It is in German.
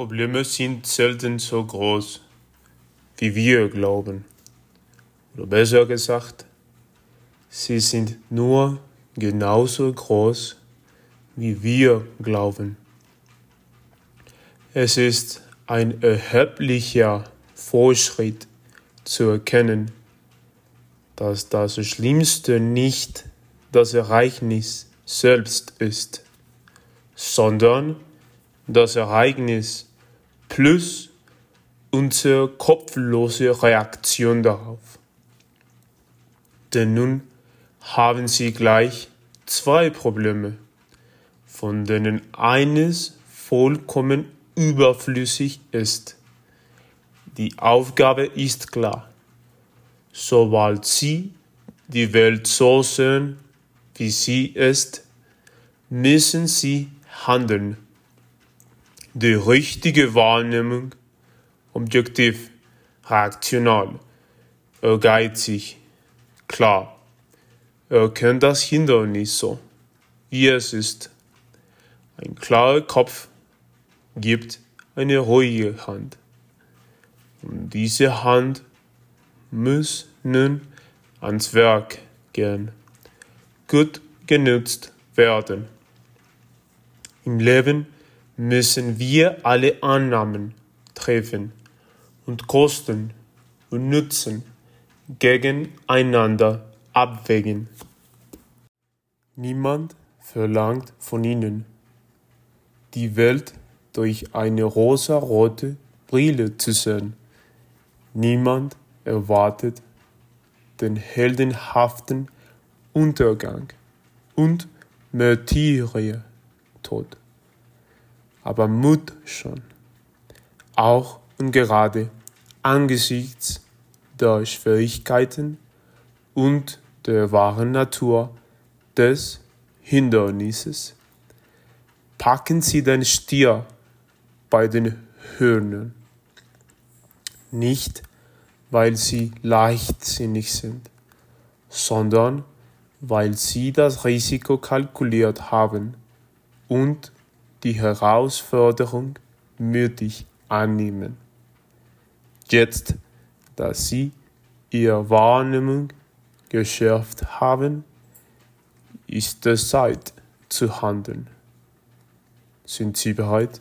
Probleme sind selten so groß, wie wir glauben. Oder besser gesagt, sie sind nur genauso groß, wie wir glauben. Es ist ein erheblicher Fortschritt zu erkennen, dass das Schlimmste nicht das Ereignis selbst ist, sondern das Ereignis plus unsere kopflose Reaktion darauf. Denn nun haben Sie gleich zwei Probleme, von denen eines vollkommen überflüssig ist. Die Aufgabe ist klar. Sobald Sie die Welt so sehen, wie sie ist, müssen Sie handeln. Die richtige Wahrnehmung, objektiv, rational, ehrgeizig, klar, erkennt das Hindernis so, wie es ist. Ein klarer Kopf gibt eine ruhige Hand. Und diese Hand muss nun ans Werk gehen, gut genutzt werden. Im Leben müssen wir alle Annahmen treffen und Kosten und Nutzen gegeneinander abwägen. Niemand verlangt von ihnen, die Welt durch eine rosarote Brille zu sehen. Niemand erwartet den heldenhaften Untergang und Märtyrertod. Aber Mut schon, auch und gerade angesichts der Schwierigkeiten und der wahren Natur des Hindernisses. Packen Sie den Stier bei den Hörnern, nicht weil sie leichtsinnig sind, sondern weil sie das Risiko kalkuliert haben und die Herausforderung mütig annehmen. Jetzt, da sie ihre Wahrnehmung geschärft haben, ist es Zeit zu handeln. Sind Sie bereit?